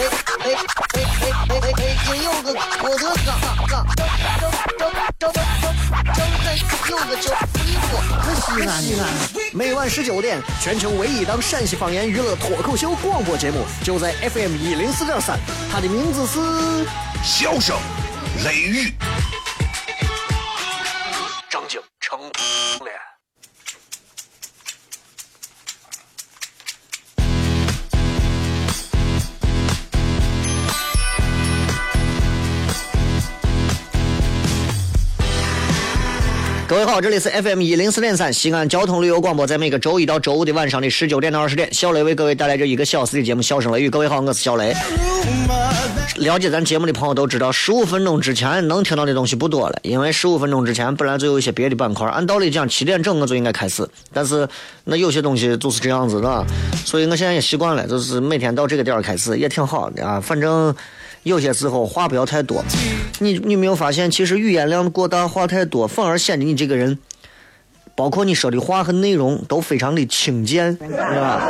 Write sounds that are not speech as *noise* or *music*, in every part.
哎哎哎哎哎！今有个郭德纲，张张张张张张有个叫李波，可西安西安。每晚十九点，全球唯一档陕西方言娱乐脱口秀广播节目，就在 FM 一零四点三。它的名字是《笑声雷雨》。位好，这里是 FM 一零四点三西安交通旅游广播，在每个周一到周五的晚上的十九点到二十点，小雷为各位带来这一个小时的节目《笑声雷雨》。各位好，我是小雷。了解咱节目的朋友都知道，十五分钟之前能听到的东西不多了，因为十五分钟之前本来就有一些别的板块，按道理讲七点整我就应该开始，但是那有些东西就是这样子的，所以我现在也习惯了，就是每天到这个点儿开始也挺好的啊，反正。有些时候话不要太多，你你没有发现，其实语言量过大，话太多，反而显得你这个人，包括你说的话和内容都非常的轻贱，对吧？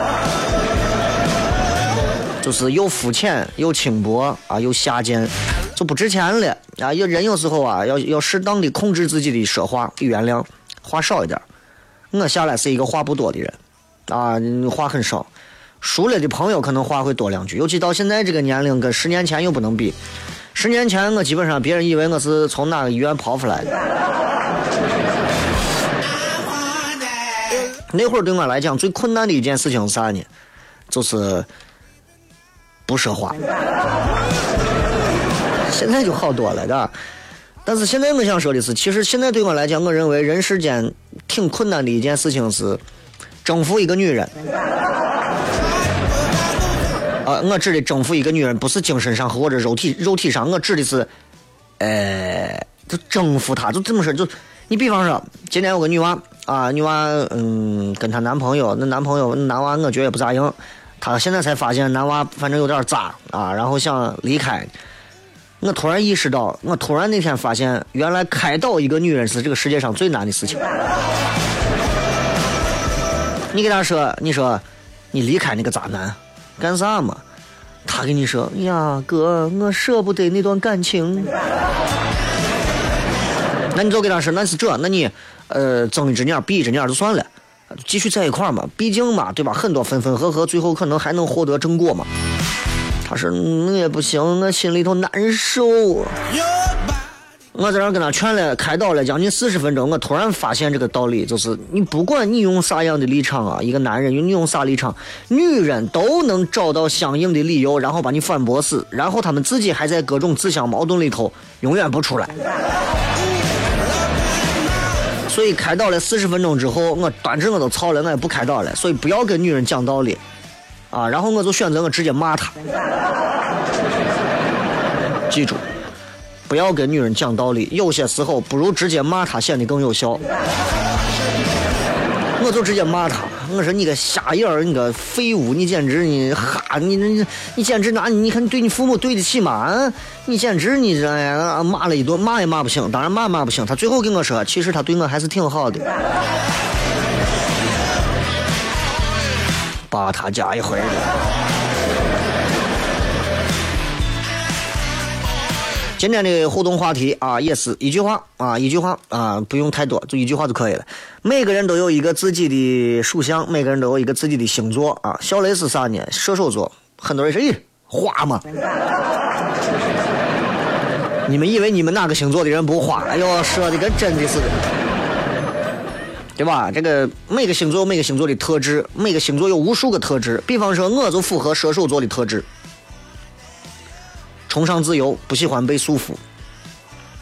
就是又肤浅又轻薄啊，又下贱，就不值钱了啊！有人有时候啊，要要适当的控制自己的说话语言量，话少一点。我下来是一个话不多的人，啊，话很少。熟了的朋友可能话会多两句，尤其到现在这个年龄，跟十年前又不能比。十年前我基本上别人以为我是从哪个医院跑出来的。那会儿对我来讲最困难的一件事情是啥呢？就是不说话。现在就好多了，的。但是现在我想说的是，其实现在对我来讲，我认为人世间挺困难的一件事情是征服一个女人。我指的征服一个女人，不是精神上或者肉体肉体上，我指的是，呃，就征服她，就这么说，就你比方说，今天有个女娃啊，女娃嗯，跟她男朋友，那男朋友男娃我觉得也不咋样，她现在才发现男娃反正有点渣啊，然后想离开。我突然意识到，我突然那天发现，原来开导一个女人是这个世界上最难的事情。*laughs* 你给她说，你说，你离开那个渣男。干啥嘛？他跟你说呀，哥，我舍不得那段感情。*laughs* 那你就跟他说，那是这，那你呃睁一只眼闭一只眼就算了，继续在一块嘛，毕竟嘛，对吧？很多分分合合，最后可能还能获得正果嘛。他说那也不行，我心里头难受。我在那跟他劝了、开导了将近四十分钟，我突然发现这个道理，就是你不管你用啥样的立场啊，一个男人用你用啥立场，女人都能找到相应的理由，然后把你反驳死，然后他们自己还在各种自相矛盾里头永远不出来。所以开导了四十分钟之后，我端着我都操了，我也不开导了。所以不要跟女人讲道理，啊，然后我就选择我直接骂她。记住。不要跟女人讲道理，有些时候不如直接骂她显得更有效。我就直接骂她，我说你个瞎眼儿，你个废物，你简直你哈，你你你简直拿你你看你对你父母对得起吗？啊，你简直你这呀骂了一顿，骂也骂不醒，当然骂骂不醒。他最后跟我说，其实他对我还是挺好的，把他家一回今天的互动话题啊，也是一句话啊，一句话啊，不用太多，就一句话就可以了。每个人都有一个自己的属相，每个人都有一个自己的星座啊。小雷是啥呢？射手座。很多人说，咦，花吗？*laughs* 你们以为你们哪个星座的人不花？哎呦，说的跟真的似的，对吧？这个每个星座有每个星座的特质，每个星座有无数个特质。比方说，我就符合射手座的特质。崇尚自由，不喜欢被束缚。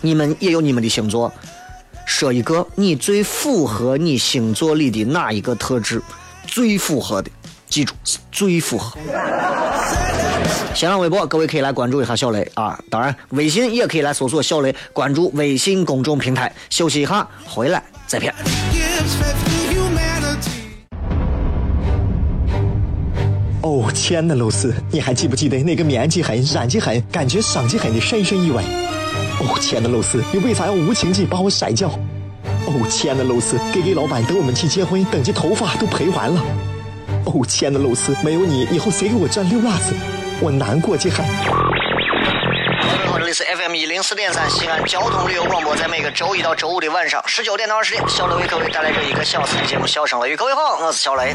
你们也有你们的星座，说一个你最符合你星座里的哪一个特质？最符合的，记住是最符合。新浪微博，各位可以来关注一下小雷啊！当然，微信也可以来搜索小雷，关注微信公众平台。休息一下，回来再片。哦，亲爱的露丝，你还记不记得那个面积狠、染技狠、感觉伤及狠的深深意外？哦，亲爱的露丝，你为啥要无情地把我甩掉？哦，亲爱的露丝，K K 老板等我们去结婚，等这头发都赔完了。哦，亲爱的露丝，没有你，以后谁给我赚溜辣子？我难过极了。各位好，这里是 FM 一零四点三西安交通旅游广播，在每个周一到周五的晚上十九点到二十点，小雷为各位带来这一个小时的节目《笑声雷雨》。各位好，我是小雷。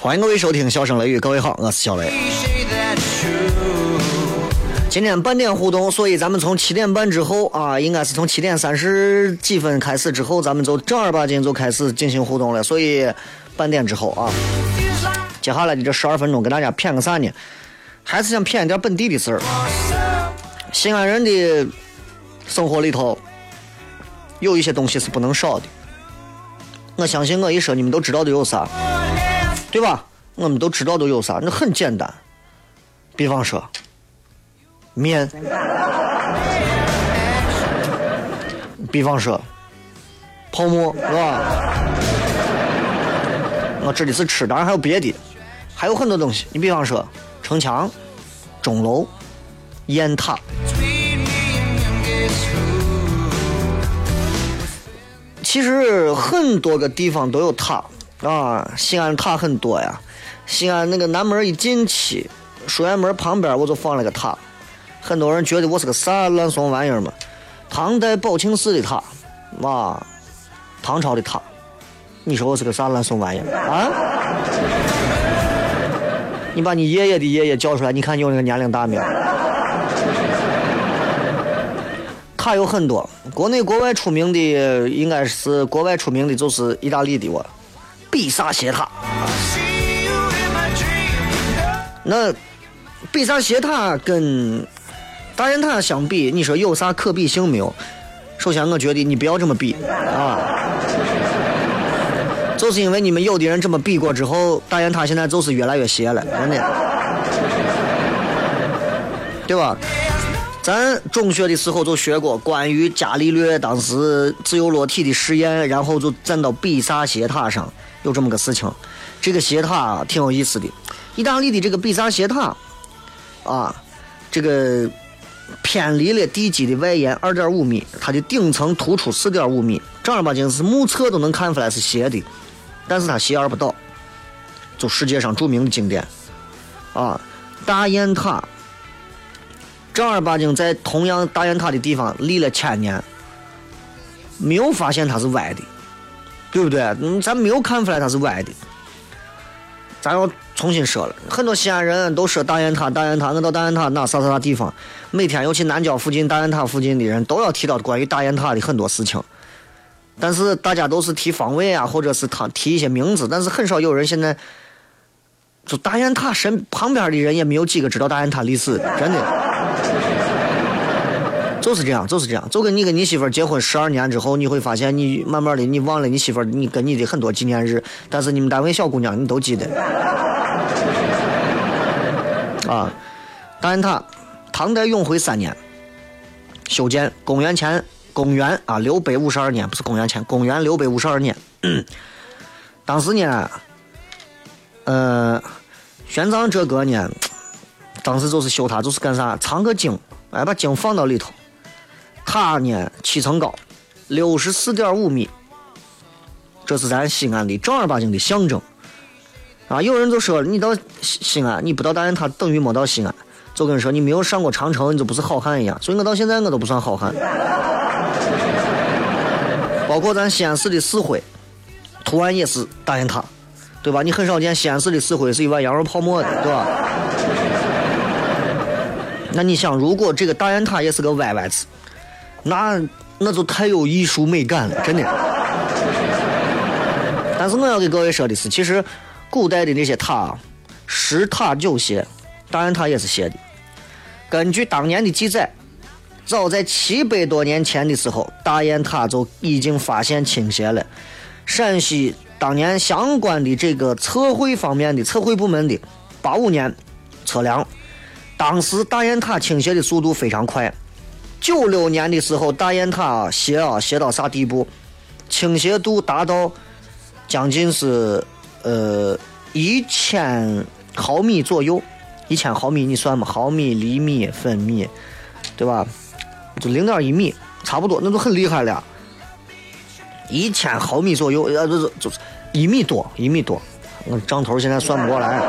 欢迎各位收听《笑声雷雨》，各位好，我是小雷。今天半点互动，所以咱们从七点半之后啊，应该是从七点三十几分开始之后，咱们就正儿八经就开始进行互动了。所以半点之后啊接下来的这十二分钟，给大家谝个啥呢？还是想谝一点本地的事儿。西安人的生活里头有一些东西是不能少的。我相信我一说，你们都知道都有啥，对吧？我们都知道都有啥，那很简单。比方说，面。比方说，泡沫，是吧？我指的是吃，当然还有别的，还有很多东西。你比方说，城墙、钟楼、雁塔，其实很多个地方都有塔啊。西安塔很多呀。西安那个南门一进去，书院门旁边我就放了个塔，很多人觉得我是个啥乱怂玩意儿嘛。唐代宝庆寺的塔，哇，唐朝的塔，你说我是个啥乱怂玩意儿啊？你把你爷爷的爷爷叫出来，你看你有那个年龄大没有？塔有很多，国内国外出名的应该是国外出名的就是意大利的我，比萨斜塔。那比萨斜塔跟大雁塔相比，你说有啥可比性没有？首先，我觉得你不要这么比啊，就是因为你们有的人这么比过之后，大雁塔现在就是越来越斜了，真的，对吧？咱中学的时候就学过关于伽利略当时自由落体的实验，然后就站到比萨斜塔上，有这么个事情。这个斜塔挺有意思的，意大利的这个比萨斜塔，啊，这个偏离了地基的外沿二点五米，它的顶层突出四点五米，正儿八经是目测都能看出来是斜的，但是它斜而不倒，就世界上著名的景点，啊，大雁塔。正儿八经在同样大雁塔的地方立了千年，没有发现它是歪的，对不对？嗯，咱没有看出来它是歪的。咱要重新说了，很多西安人都说大雁塔，大雁塔，我到大雁塔哪啥啥啥地方，每天尤其南郊附近、大雁塔附近的人都要提到关于大雁塔的很多事情。但是大家都是提方位啊，或者是他提一些名字，但是很少有人现在就大雁塔身旁边的人也没有几个知道大雁塔历史的，真的。就是这样，就是这样，就跟你跟你媳妇结婚十二年之后，你会发现你慢慢的你忘了你媳妇，你跟你的很多纪念日，但是你们单位小姑娘你都记得。*laughs* 啊，大雁塔，唐代永徽三年修建，公元前公元啊六百五十二年，不是公元前，公元六百五十二年。*clears throat* 当时呢，呃，玄奘这个呢，当时就是修它，就是干啥？藏个经，哎，把经放到里头。塔呢，七层高，六十四点五米，这是咱西安的正儿八经的象征。啊，有人就说你到西西安，你不到大雁塔等于没到西安。就跟说，你没有上过长城，你就不是好汉一样。所以我到现在我都不算好汉。*laughs* 包括咱西安市的市徽，图案也是大雁塔，对吧？你很少见西安市的市徽是一碗羊肉泡馍的，对吧？*laughs* 那你想，如果这个大雁塔也是个歪歪字，那那就太有艺术美感了，真的。*laughs* 但是我要给各位说的是，其实古代的那些塔，十塔九斜，大雁塔也是斜的。根据当年的记载，早在七百多年前的时候，大雁塔就已经发现倾斜了。陕西当年相关的这个测绘方面的测绘部门的八五年测量，当时大雁塔倾斜的速度非常快。九六年的时候，大雁塔斜啊斜到啥地步？倾斜度达到将近是呃一千毫米左右。一千毫米你算嘛？毫米、厘米、分米，对吧？就零点一米，差不多，那就很厉害了。一千毫米左右，呃，就是就是一米多，一米多。我账头现在算不过来。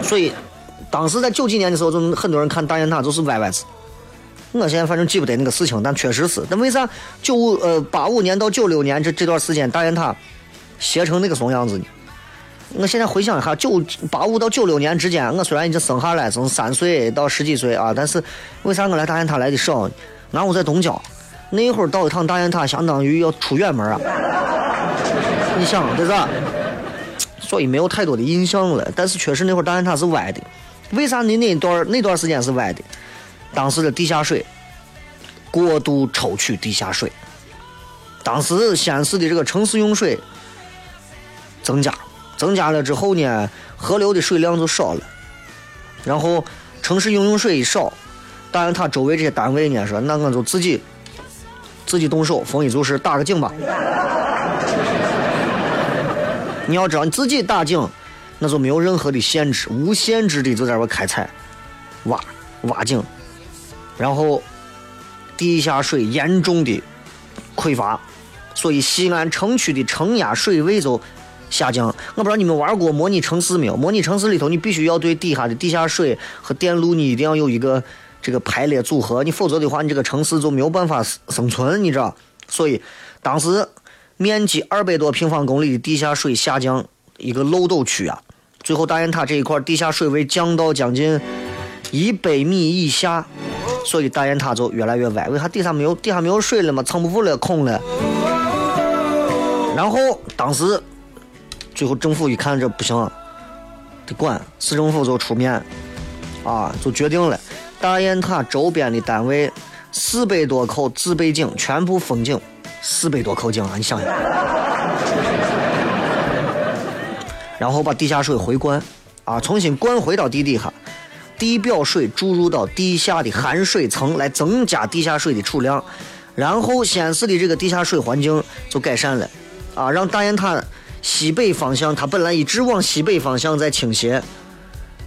所以，当时在九几年的时候，就很多人看大雁塔就是歪歪子。我现在反正记不得那个事情，但确实是。但为啥九五呃八五年到九六年这这段时间大雁塔斜成那个怂样子呢？我现在回想一下，九八五到九六年之间，我虽然已经生下来，从三岁到十几岁啊，但是为啥我来大雁塔来的少？俺我在东郊，那会儿到一趟大雁塔，相当于要出远门啊。你想对吧？所以没有太多的印象了。但是确实那会儿大雁塔是歪的。为啥你那段那段时间是歪的？当时的地下水过度抽取地下水，当时西安市的这个城市用水增加。增加了之后呢，河流的水量就少了，然后城市饮用水一少，当然他周围这些单位呢说，那我就自己自己动手，丰衣足食，打个井吧。*laughs* 你要知道，你自己打井，那就没有任何的限制，无限制的就在这开采、挖、挖井，然后地下水严重的匮乏，所以西安城区的承压水位就。下降，我不知道你们玩过模拟城市没有？模拟城市里头，你必须要对底下的地下水和电路，你一定要有一个这个排列组合，你否则的话，你这个城市就没有办法生存，你知道？所以当时面积二百多平方公里的地下水下降一个漏斗区啊，最后大雁塔这一块地下水位降到将近一百米以下，所以大雁塔就越来越歪。为啥底下没有底下没有水了嘛？撑不住了，空了。然后当时。最后政府一看这不行，得管，市政府就出面，啊，就决定了，大雁塔周边的单位四百多口自备井全部封井，四百多口井啊，你想想，然后把地下水回灌，啊，重新灌回到地底下，地表水注入到地下的含水层来增加地下水的储量，然后西安市的这个地下水环境就改善了，啊，让大雁塔。西北方向，它本来一直往西北方向在倾斜，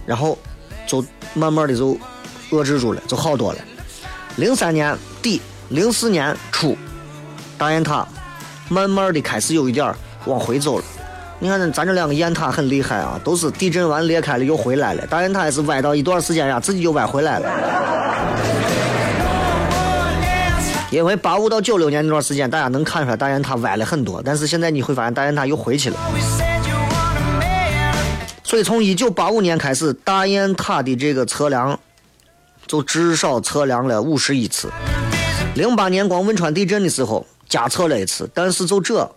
然后就慢慢的就遏制住了，就好多了。零三年底，零四年初，大雁塔慢慢的开始有一点往回走了。你看咱这两个雁塔很厉害啊，都是地震完裂开了又回来了。大雁塔也是歪到一段时间呀，自己就歪回来了。因为八五到九六年那段时间，大家能看出来大雁塔歪了很多，但是现在你会发现大雁塔又回去了。所以从一九八五年开始，大雁塔的这个测量就至少测量了五十一次。零八年光汶川地震的时候加测了一次，但是就这，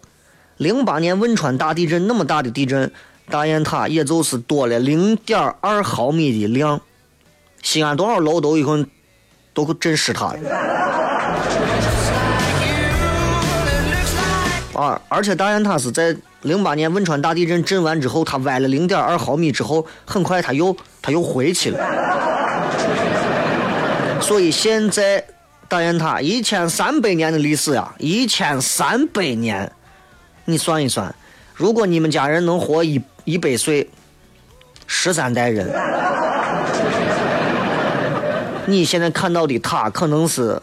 零八年汶川大地震那么大的地震，大雁塔也就是多了零点二毫米的量。西安多少楼都一共都震湿塌了。啊！而且大雁塔是在零八年汶川大地震震完之后，它歪了零点二毫米之后，很快它又它又回去了。所以现在大雁塔一千三百年的历史呀，一千三百年，你算一算，如果你们家人能活一一百岁，十三代人，*laughs* 你现在看到的塔可能是。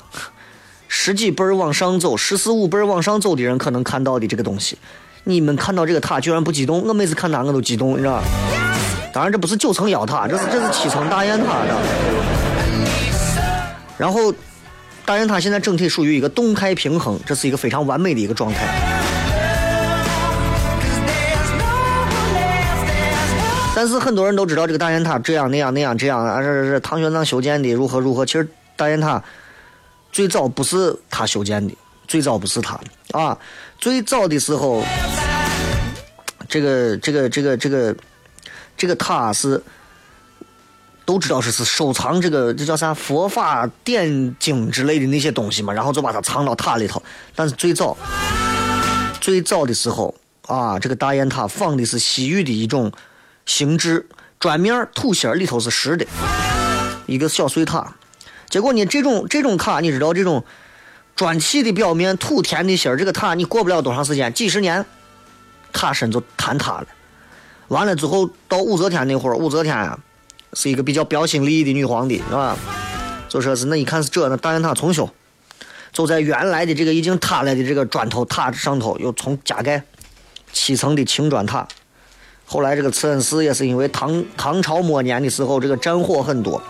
十几辈儿往上走，十四五辈儿往上走的人可能看到的这个东西，你们看到这个塔居然不激动，我每次看它我都激动，你知道？当然这不是九层妖塔，这是这是七层大雁塔的。然后大雁塔现在整体属于一个动态平衡，这是一个非常完美的一个状态。但是很多人都知道这个大雁塔这样那样那样这样啊，这是唐玄奘修建的，如何如何。其实大雁塔最早不是他修建的，最早不是他啊，最早的时候，这个这个这个这个这个塔是都知道是是收藏这个这叫啥佛法典经之类的那些东西嘛，然后就把它藏到塔里头。但是最早最早的时候啊，这个大雁塔仿的是西域的一种。形制砖面土心里头是实的，一个小碎塔。结果呢，这种这种塔，你知道这种砖砌的表面土填的心这个塔你过不了多长时间，几十年，塔身就坍塌了。完了之后，到武则天那会儿，武则天啊是一个比较标新立异的女皇帝，是吧？就说是那一看是这，那大雁塔重修，就在原来的这个已经塌了的这个砖头塔上头又重加盖七层的青砖塔。后来这个慈恩寺也是因为唐唐朝末年的时候，这个战火很多，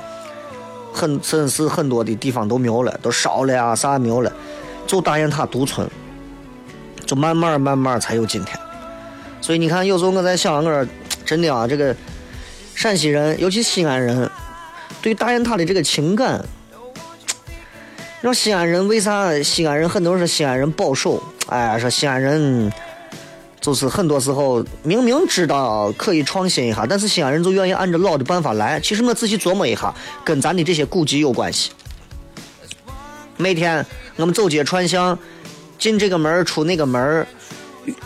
很慈恩寺很多的地方都没有了，都烧了呀，啥没有了，就大雁塔独存，就慢慢慢慢才有今天。所以你看，有时候我在想，我说真的啊，这个陕西人，尤其西安人，对大雁塔的这个情感，让西安人为啥？西安人很多人说西安人保守，哎，说西安人。就是很多时候明明知道可以创新一下，但是西安人就愿意按照老的办法来。其实我仔细琢磨一下，跟咱的这些古迹有关系。每天我们走街串巷，进这个门出那个门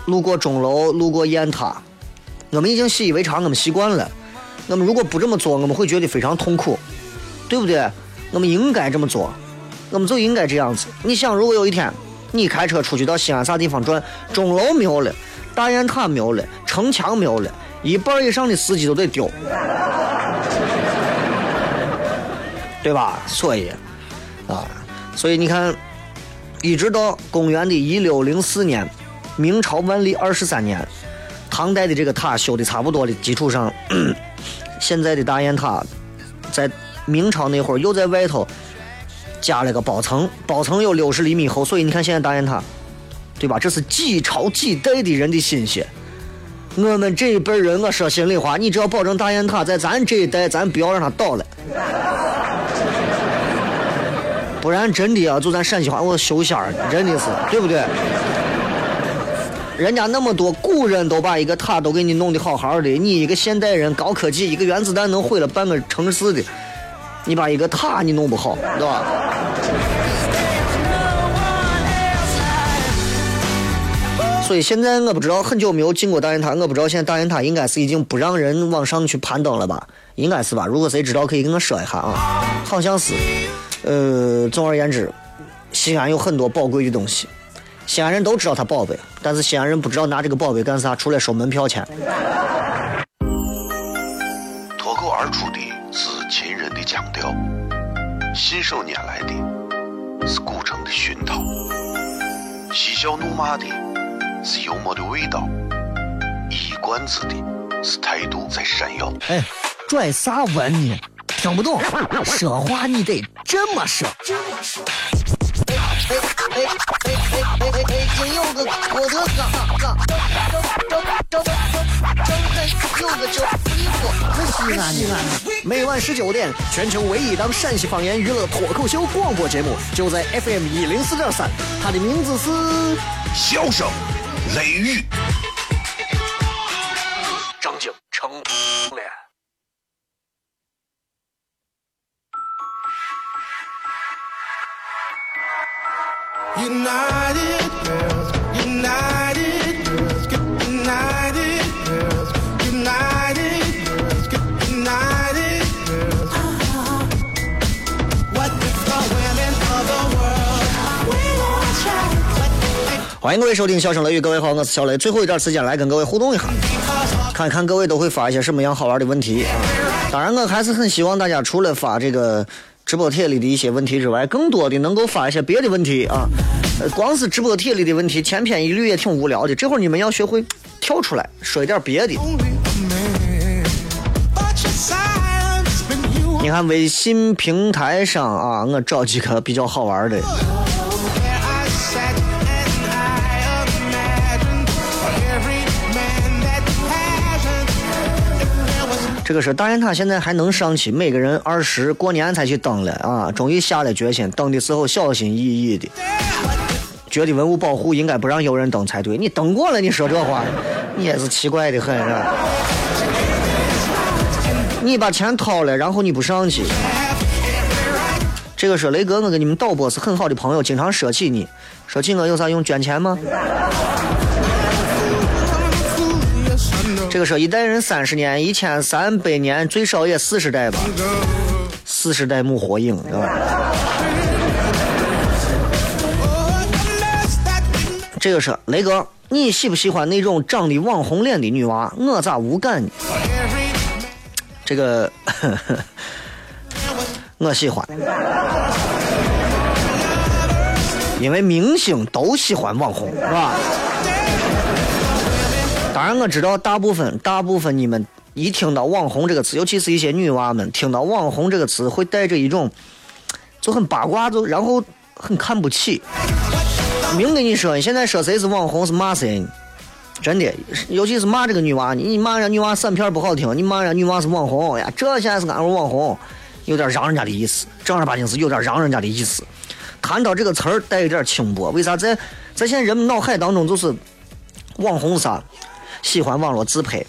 路过钟楼，路过雁塔，我们已经习以为常，我们习惯了。我们如果不这么做，我们会觉得非常痛苦，对不对？我们应该这么做，我们就应该这样子。你想，如果有一天你开车出去到西安啥地方转，钟楼没有了。大雁塔没有了，城墙没有了，一半以上的司机都得丢，对吧？所以，啊，所以你看，一直到公元的一六零四年，明朝万历二十三年，唐代的这个塔修的差不多的基础上，*clears throat* 现在的大雁塔，在明朝那会儿又在外头加了个包层，包层有六十厘米厚，所以你看现在大雁塔。对吧？这是几朝几代的人的心血。我们这一辈人，我说心里话，你只要保证大雁塔在咱这一代，咱不要让它倒了。不然真的啊，就咱陕西话，我修仙儿，真的是，对不对？人家那么多古人都把一个塔都给你弄得好好的，你一个现代人，高科技，一个原子弹能毁了半个城市的，你把一个塔你弄不好，对吧？所以现在我不知道，很久没有进过大雁塔，我不知道现在大雁塔应该是已经不让人往上去攀登了吧？应该是吧？如果谁知道，可以跟我说一下啊。好像是。呃，总而言之，西安有很多宝贵的东西，西安人都知道它宝贝，但是西安人不知道拿这个宝贝干啥，除了收门票钱。脱口而出的是秦人的腔调，信手拈来的是古城的熏陶，嬉笑怒骂的。是幽默的味道，一冠子的是态度在闪耀。哎，拽啥文呢？听不懂，说话你得这么说。哎哎哎哎哎哎哎！北京有个郭德纲，张张张张张有个叫西安西安。每晚十九点，全球唯一档陕西方言娱乐脱口秀广播节目，就在 FM 一零四点三，它的名字是《笑声》。雷雨，张景成脸。欢迎各位收听《笑声雷雨》，各位好，我是小雷。最后一点时间来跟各位互动一下，看看各位都会发一些什么样好玩的问题。当然，我还是很希望大家除了发这个。直播帖里的一些问题之外，更多的能够发一些别的问题啊。光是直播帖里的问题，千篇一律也挺无聊的。这会儿你们要学会跳出来，说一点别的。你看微信平台上啊，我找几个比较好玩的。这个是大雁塔现在还能上去，每个人二十过年才去登了啊！终于下了决心，登的时候小心翼翼的，觉得文物保护应该不让游人登才对。你登过了，你说这话，你也是奇怪的很，是吧？你把钱掏了，然后你不上去。这个说雷哥，我跟你们导播是很好的朋友，经常说起你，说起我有啥用？捐钱吗？这个说一代人三十年，一千三百年，最少也四十代吧，四十代木火影，对吧？这个是雷哥，你喜不喜欢那种长得网红脸的女娃？我咋无感呢？这个 *laughs* 我喜欢，因为明星都喜欢网红，是吧？当然我知道，大部分大部分你们一听到“网红”这个词，尤其是一些女娃们听到“网红”这个词，会带着一种就很八卦，就然后很看不起。明跟你说，你现在说谁是网红是骂谁，真的，尤其是骂这个女娃，你骂人家女娃散片不好听，你骂人家女娃是网红呀，这现在是俺们网红，有点让人家的意思，正儿八经是有点让人家的意思。谈到这个词儿带有点轻薄，为啥在在现在人们脑海当中就是网红啥？喜欢网络自拍，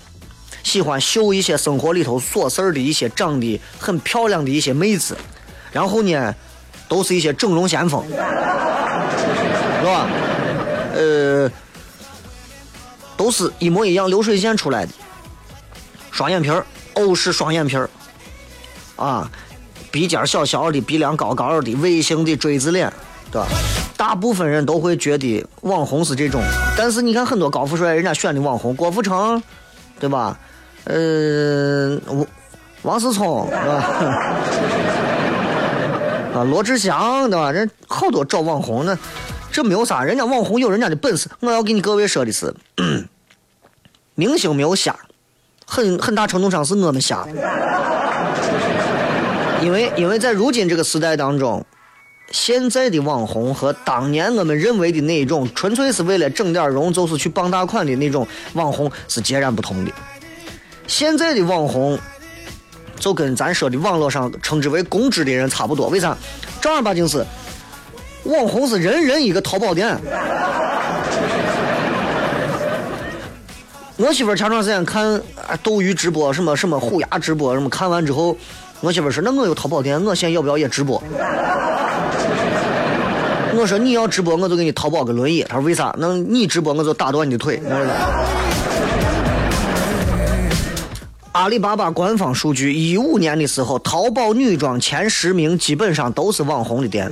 喜欢秀一些生活里头琐事儿的一些长得很漂亮的一些妹子，然后呢，都是一些整容先锋，是吧？呃，都是一模一样流水线出来的，双眼皮儿，欧式双眼皮儿，啊，鼻尖小小的，鼻梁高高的，微型的锥子脸，对吧？大部分人都会觉得网红是这种，但是你看很多高富帅，人家选的网红，郭富城，对吧？呃，王王思聪，对吧？*laughs* 啊，罗志祥，对吧？人好多找网红呢，这没有啥，人家网红有人家的本事。我要给你各位说的是，明星没有瞎，很很大程度上是我们瞎，因为因为在如今这个时代当中。现在的网红和当年我们认为的那一种纯粹是为了整点容，就是去傍大款的那种网红是截然不同的。现在的网红就跟咱说的网络上称之为公知的人差不多，为啥？正儿八经是网红是人人一个淘宝店。*laughs* 我媳妇前段时间看斗鱼直播，什么什么虎牙直播，什么看完之后，我媳妇说：“那我有淘宝店，我现在要不要也直播？”我说你要直播，我就给你淘宝个轮椅。他说为啥？那你直播我就打断你的腿。阿里巴巴官方数据，一五年的时候，淘宝女装前十名基本上都是网红的店。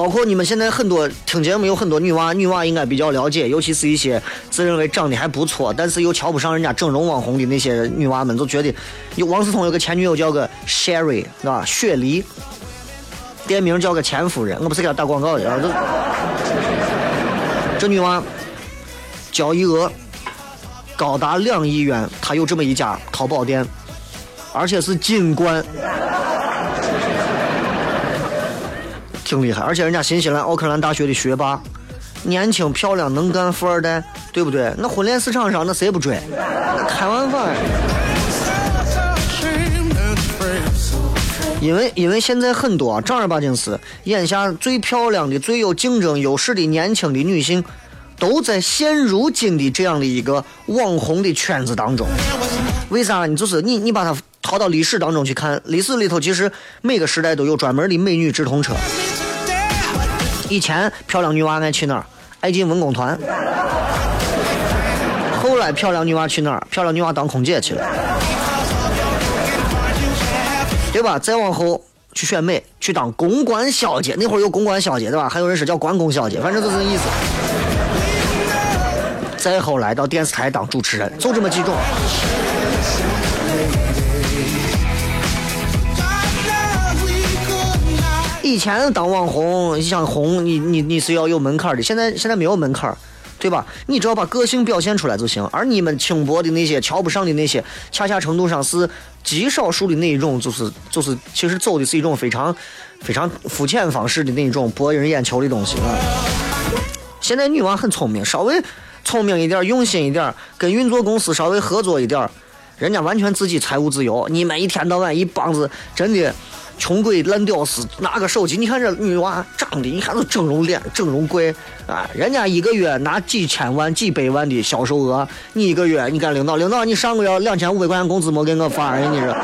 包括你们现在很多听节目有很多女娃，女娃应该比较了解，尤其是一些自认为长得还不错，但是又瞧不上人家整容网红的那些女娃们，就觉得有王思聪有个前女友叫个 Sherry，是吧？雪梨，店名叫个钱夫人，我不是给她打广告的，这这女娃交易额高达两亿元，她有这么一家淘宝店，而且是金冠。挺厉害，而且人家新西兰奥克兰大学的学霸，年轻漂亮能干富二代，对不对？那婚恋市场上那谁不追？那开玩笑。因为因为现在很多正儿八经是眼下最漂亮的、最有竞争优势的年轻的女性，都在现如今的这样的一个网红的圈子当中。为啥？你就是你你把它淘到历史当中去看，历史里头其实每个时代都有专门的美女直通车。以前漂亮女娃爱去哪儿？爱进文工团。后来漂亮女娃去哪儿？漂亮女娃当空姐去了，对吧？再往后去选美，去当公关小姐。那会儿有公关小姐，对吧？还有人是叫关公小姐，反正就是那意思。再后来到电视台当主持人，就这么几种。以前当网红，你想红，你你你是要有门槛的，现在现在没有门槛儿，对吧？你只要把个性表现出来就行。而你们轻薄的那些、瞧不上的那些，恰恰程度上是极少数的那一种，就是就是，其实走的是一种非常非常肤浅方式的那种博人眼球的东西啊。现在女娃很聪明，稍微聪明一点，用心一点，跟运作公司稍微合作一点，人家完全自己财务自由。你们一天到晚一帮子真的穷鬼烂屌丝，拿个手机，你看这女娃长得，你看都整容脸、整容怪啊！人家一个月拿几千万、几百万的销售额，你一个月，你看领导，领导你上个月两千五百块钱工资没给我发呀？你这，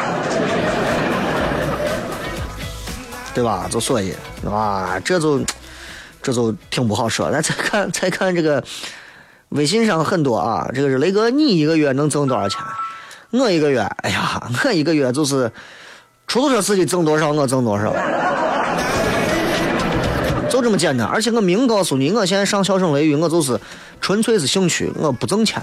对吧？就所以啊，这就这就挺不好说。咱再看再看这个微信上很多啊，这个是雷哥，你一个月能挣多少钱？我一个月，哎呀，我一个月就是出租车司机挣多少，我挣多少，*laughs* 就这么简单。而且我明告诉你，我现在上笑声雷雨，我就是纯粹是兴趣，我不挣钱。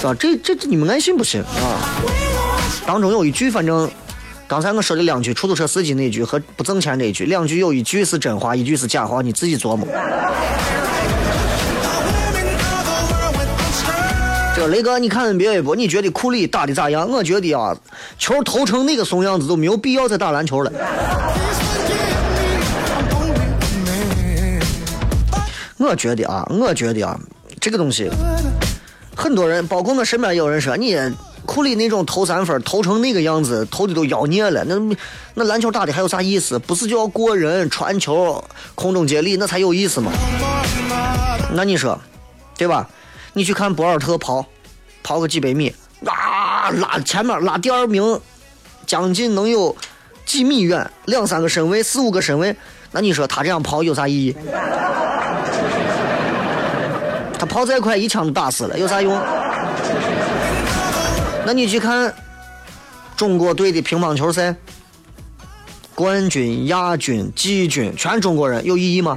是吧？这这这你们爱信不信啊？当中有一句，反正刚才我说的两句，出租车司机那句和不挣钱那一句，两句有一句是真话，一句是假话，你自己琢磨。这雷哥，你看 NBA 不？你觉得库里打的咋样？我觉得啊，球投成那个怂样子都没有必要再打篮球了。我觉得啊，我觉得啊，这个东西，很多人，包括我身边有人说，你库里那种投三分投成那个样子，投的都妖孽了。那那篮球打的还有啥意思？不是就要过人、传球、空中接力，那才有意思吗？那你说，对吧？你去看博尔特跑，跑个几百米，啊，拉前面拉第二名，将近能有几米远，两三个身位，四五个身位。那你说他这样跑有啥意义？*laughs* 他跑再快，一枪都打死了，有啥用？那你去看中国队的乒乓球赛，冠军、亚军、季军全中国人，有意义吗？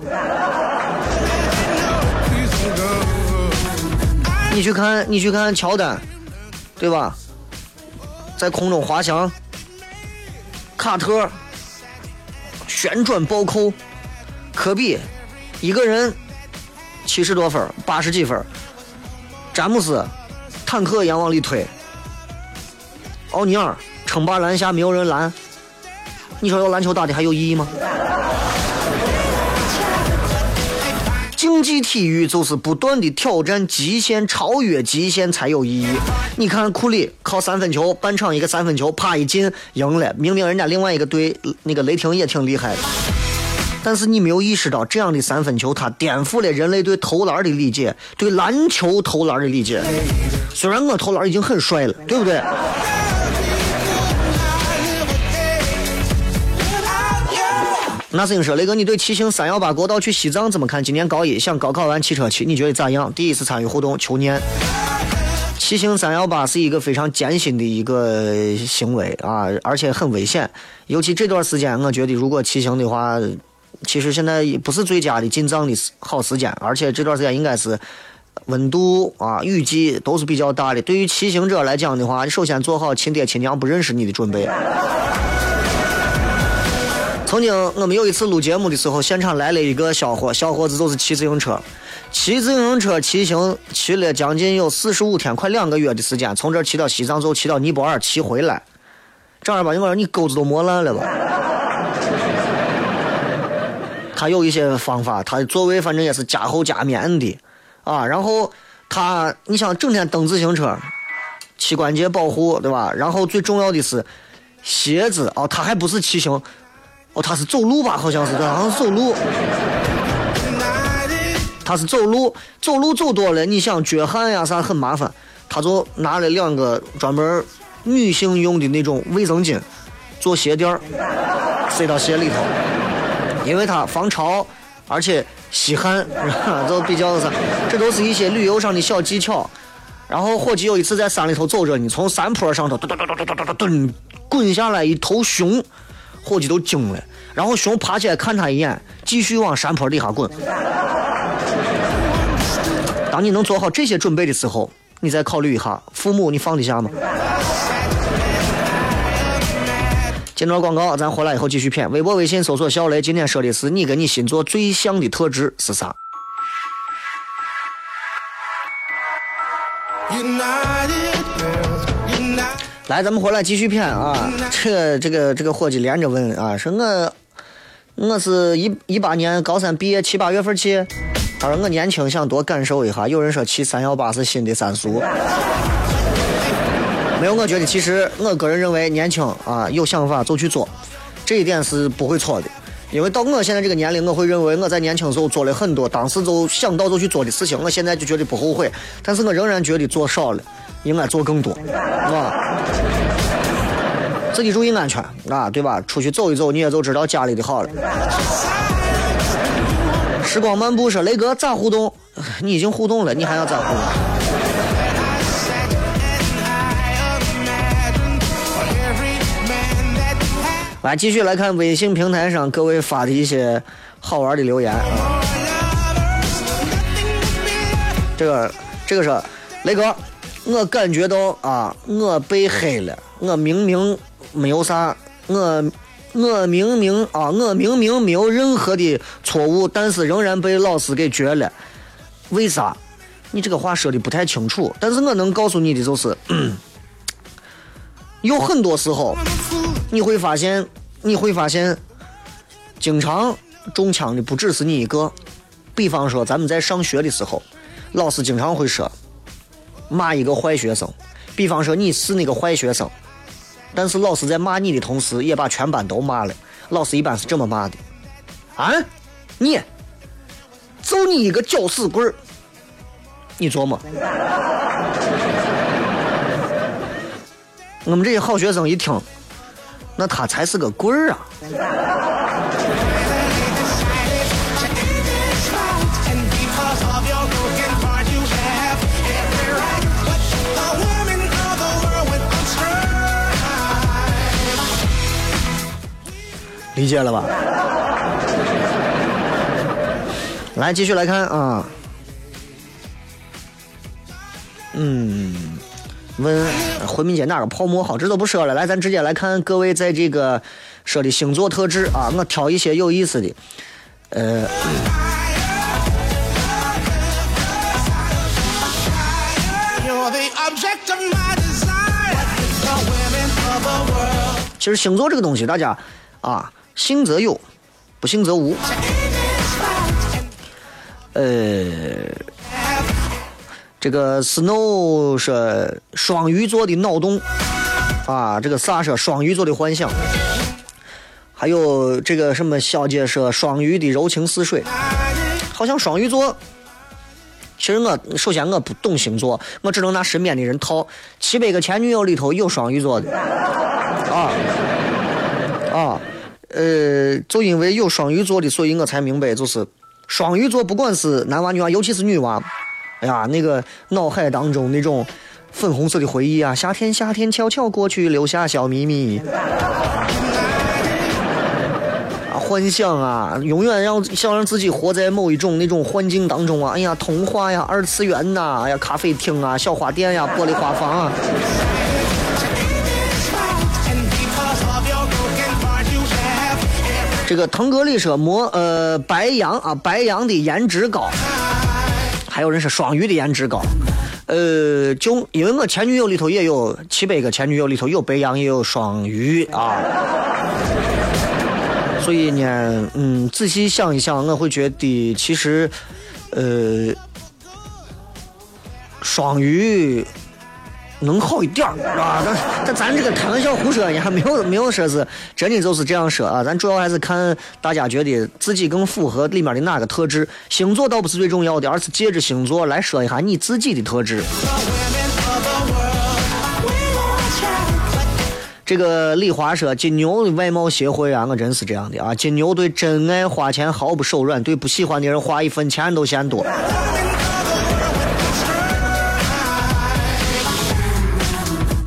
你去看，你去看乔丹，对吧？在空中滑翔，卡特旋转暴扣，科比一个人七十多分，八十几分，詹姆斯坦克一样往里推，奥尼尔称霸篮下没有人拦，你说这篮球打的还有意义吗？竞技体育就是不断的挑战极限，超越极限才有意义。你看库里靠三分球，半场一个三分球，啪一进赢了。明明人家另外一个队那个雷霆也挺厉害的，但是你没有意识到这样的三分球，它颠覆了人类对投篮的理解，对篮球投篮的理解。虽然我投篮已经很帅了，对不对？那是你说，雷哥，你对骑行三幺八国道去西藏怎么看？今年高一，想高考完骑车去，你觉得咋样？第一次参与互动，求念。骑行三幺八是一个非常艰辛的一个行为啊，而且很危险。尤其这段时间，我觉得如果骑行的话，其实现在不是最佳的进藏的好时间，而且这段时间应该是温度啊、雨季都是比较大的。对于骑行者来讲的话，你首先做好亲爹亲娘不认识你的准备。曾经我们有一次录节目的时候，现场来了一个小伙，小伙子就是骑自行车，骑自行车骑行骑了将近有四十五天，快两个月的时间，从这儿骑到西藏，就骑到尼泊尔，骑回来。正儿八经我说你钩子都磨烂了吧？*laughs* 他有一些方法，他的座位反正也是加厚加棉的，啊，然后他你想整天蹬自行车，膝关节保护对吧？然后最重要的是鞋子哦，他还不是骑行。哦，他是走路吧？好像是，好像是走路。他是走路，走路走多了，你想脚汗呀啥很麻烦，他就拿了两个专门女性用的那种卫生巾，做鞋垫儿，塞到鞋里头，因为它防潮，而且吸汗，都比较啥，这都是一些旅游上的小技巧。然后伙计有一次在山里头走着，你从山坡上头噔噔噔噔噔噔噔噔滚下来一头熊，伙计都惊了，然后熊爬起来看他一眼，继续往山坡底下滚。当你能做好这些准备的时候，你再考虑一下，父母你放得下吗？进段广告，咱回来以后继续骗。微博、微信搜索“小雷”，今天说的是你跟你星座最像的特质是啥？来，咱们回来继续骗啊！这个这个这个伙计连着问啊，说我我是一一八年高三毕业七八月份去，他说我年轻想多感受一下。有人说骑三幺八是新的三俗，*laughs* 没有，我觉得其实我个人认为年轻啊有想法就去做，这一点是不会错的。因为到我现在这个年龄，我会认为我在年轻时候做了很多当时就想到就去做的事情，我现在就觉得不后悔，但是我仍然觉得做少了，应该做更多，啊。自己注意安全啊，对吧？出去走一走，你也就知道家里的好了。时光漫步说：“雷哥咋互动？你已经互动了，你还要咋互动？”来，继续来看微信平台上各位发的一些好玩的留言啊。这个这个是雷哥，我感觉到啊，我被黑了，我明明没有啥，我我明明啊，我明明没有任何的错误，但是仍然被老师给撅了，为啥？你这个话说的不太清楚，但是我能告诉你的就是，*clears throat* 有很多时候你会发现，你会发现，经常中枪的不只是你一个。比方说，咱们在上学的时候，老师经常会说骂一个坏学生，比方说你是那个坏学生，但是老师在骂你的同时，也把全班都骂了。老师一般是这么骂的：啊，你，揍你一个搅屎棍儿，你琢磨。*laughs* 我们这些好学生一听，那他才是个棍儿啊！理解了吧？来，继续来看啊。嗯，问回民街哪个泡沫好，这都不说了。来，咱直接来看各位在这个说的星座特质啊，我挑一些有意思的。呃，其实星座这个东西，大家啊，信则有，不信则无。呃，这个 Snow 说双鱼座的脑洞啊，这个啥说双鱼座的幻想，还有这个什么小姐说双鱼的柔情似水，好像双鱼座。其实我首先我不懂星座，我只能拿身边的人套。七百个前女友里头有双鱼座的，啊啊，呃，就因为有双鱼座的，所以我才明白，就是双鱼座不管是男娃女娃，尤其是女娃，哎呀，那个脑海当中那种粉红色的回忆啊，夏天夏天悄悄过去，留下小秘密。啊，幻想啊，永远让想让自己活在某一种那种环境当中啊！哎呀，童话呀，二次元呐、哎呀，咖啡厅啊，小花店呀，玻璃花房啊，这个腾格里说魔呃白羊啊，白羊的颜值高，还有人说双鱼的颜值高。呃，就因为我前女友里头也有七百个前女友里头有白羊也有双鱼啊，所以呢，嗯，仔细想一想，我会觉得其实，呃，双鱼能好一点儿啊，但但咱这个开玩笑胡说，也还没有没有说是真的就是这样说啊，咱主要还是看大家觉得自己更符合里面的哪个特质。星座倒不是最重要的，而是借着星座来说一下你自己的特质。这个李华说，金牛的外貌协会啊，我真是这样的啊，金牛对真爱花钱毫不手软，对不喜欢的人花一分钱都嫌多。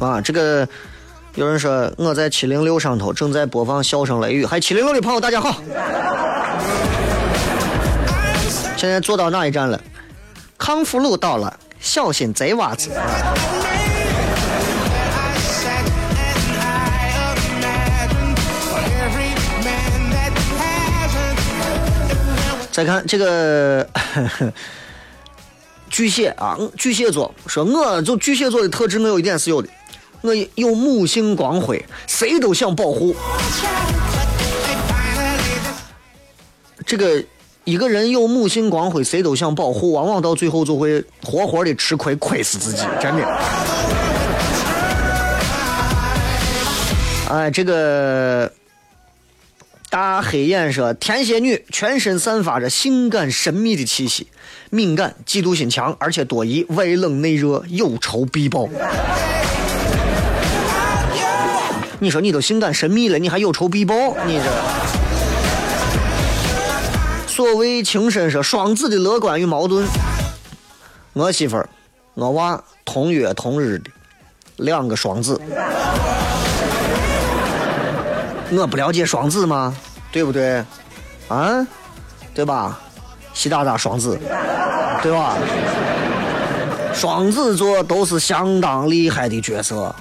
啊，这个有人说我在七零六上头正在播放笑声雷雨，还七零六的朋友大家好。现在坐到哪一站了？康复路到了，小心贼娃子。再看这个 *laughs* 巨蟹啊，巨蟹座说，我就巨蟹座的特质，我有一点是有的。我有母性光辉，谁都想保护。这个一个人有母性光辉，谁都想保护，往往到最后就会活活的吃亏，亏死自己，真的。哎，这个大黑眼说，天蝎女全身散发着性感神秘的气息，敏感、嫉妒心强，而且多疑，外冷内热，有仇必报。你说你都性感神秘了，你还有仇必报？你这。所谓情深说双子的乐观与矛盾。我媳妇儿，我娃同月同日的，两个双子。我不了解双子吗？对不对？啊，对吧？习大大双子，对吧？双子座都是相当厉害的角色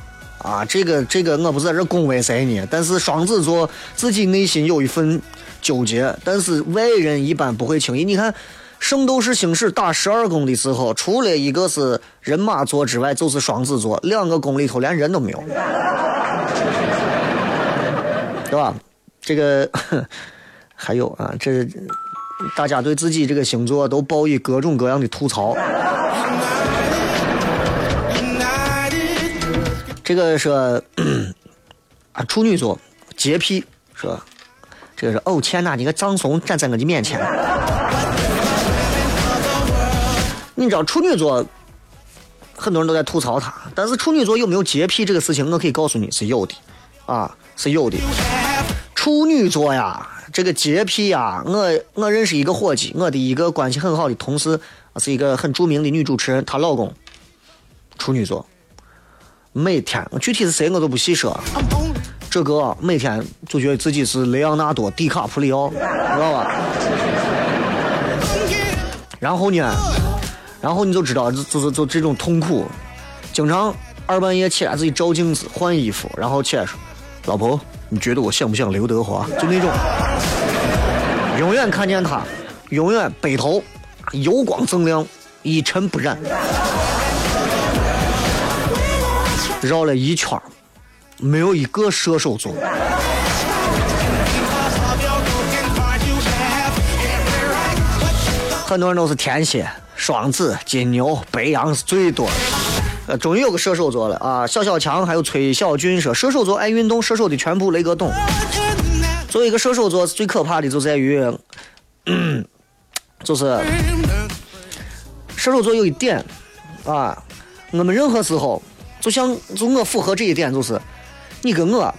啊！这个这个，我不是在这恭维谁呢？但是双子座自己内心有一份纠结，但是外人一般不会轻易。你看《圣斗士星矢》打十二宫的时候，除了一个是人马座之外，就是双子座，两个宫里头连人都没有。对吧？这个 *laughs* 还有啊，这大家对自己这个星座都报以各种各样的吐槽。这个说 *clears throat* 啊，处女座洁癖说，这个是哦天哪，你个葬送站在我的面前。你知道处女座很多人都在吐槽他，但是处女座有没有洁癖这个事情，我可以告诉你是有的，啊，是有的。处女座呀，这个洁癖呀，我我认识一个伙计，我的一个关系很好的同事，是一个很著名的女主持人，她老公处女座，每天具体是谁我都不细说，这个每天就觉得自己是雷昂纳多·迪卡普里奥，知道吧？然后呢，然后你就知道，就就就这种痛苦，经常二半夜起来自己照镜子换衣服，然后起来说，老婆。你觉得我像不像刘德华？就那种，永远看见他，永远背头，油光锃亮，一尘不染，绕了一圈没有一个射手座。很多人都是天蝎、双子、金牛、白羊是最多的。呃，终于有个射手座了啊！小小强还有崔小俊说，射手座爱运动，射手的全部雷哥懂。作为一个射手座，最可怕的就在于，就是射手座有一点啊，我们任何时候，就像就我符合这一点，就是你跟我，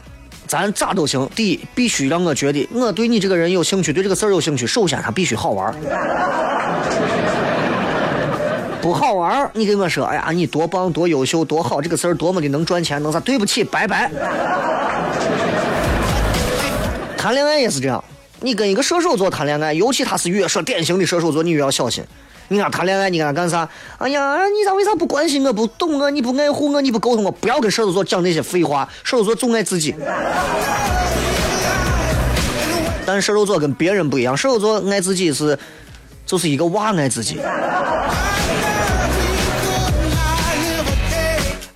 咱咋都行。第一，必须让我觉得我对你这个人有兴趣，对这个事儿有兴趣。首先，他必须好玩。不好玩你跟我说，哎呀，你多棒，多优秀，多好，这个事儿多么的能赚钱，能啥？对不起，拜拜。谈恋爱也是这样，你跟一个射手座谈恋爱，尤其他是越说典型的射手座，你越要小心。你跟他谈恋爱，你跟他干啥？哎呀，你咋为啥不关心我，不懂我，你不爱护我，你不沟通我？不要跟射手座讲那些废话，射手座总爱自己。但射手座跟别人不一样，射手座爱自己是，就是一个娃爱自己。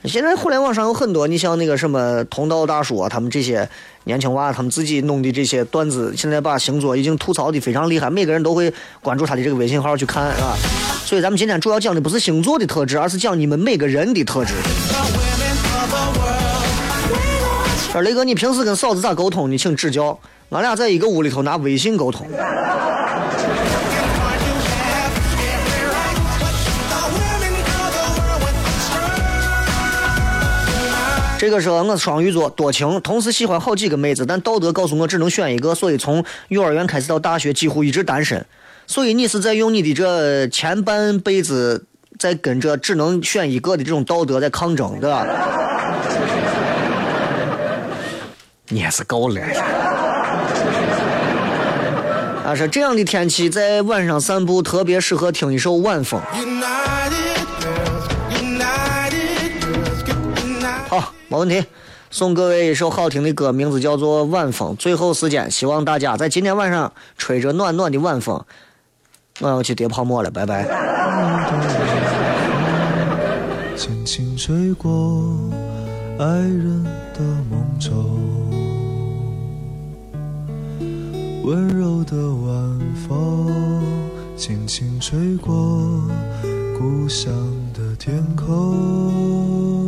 现在互联网上有很多，你像那个什么同道大叔啊，他们这些年轻娃，他们自己弄的这些段子，现在把星座已经吐槽的非常厉害，每个人都会关注他的这个微信号去看，是吧？所以咱们今天主要讲的不是星座的特质，而是讲你们每个人的特质。说雷哥，你平时跟嫂子咋沟通？你请指教。俺俩在一个屋里头拿微信沟通。这个说我是双鱼座，多情，同时喜欢好几个妹子，但道德告诉我只能选一个，所以从幼儿园开始到大学几乎一直单身。所以你是在用你的这前半辈子在跟着只能选一个的这种道德在抗争，对吧？你也是够了。啊，说这样的天气在晚上散步特别适合听一首晚风。好，没问题。送各位一首好听的歌，名字叫做《晚风》。最后时间，希望大家在今天晚上吹着暖暖的晚风，我要去叠泡沫了，拜拜。轻轻吹过爱人的梦中，温柔的晚风轻轻吹过故乡的天空。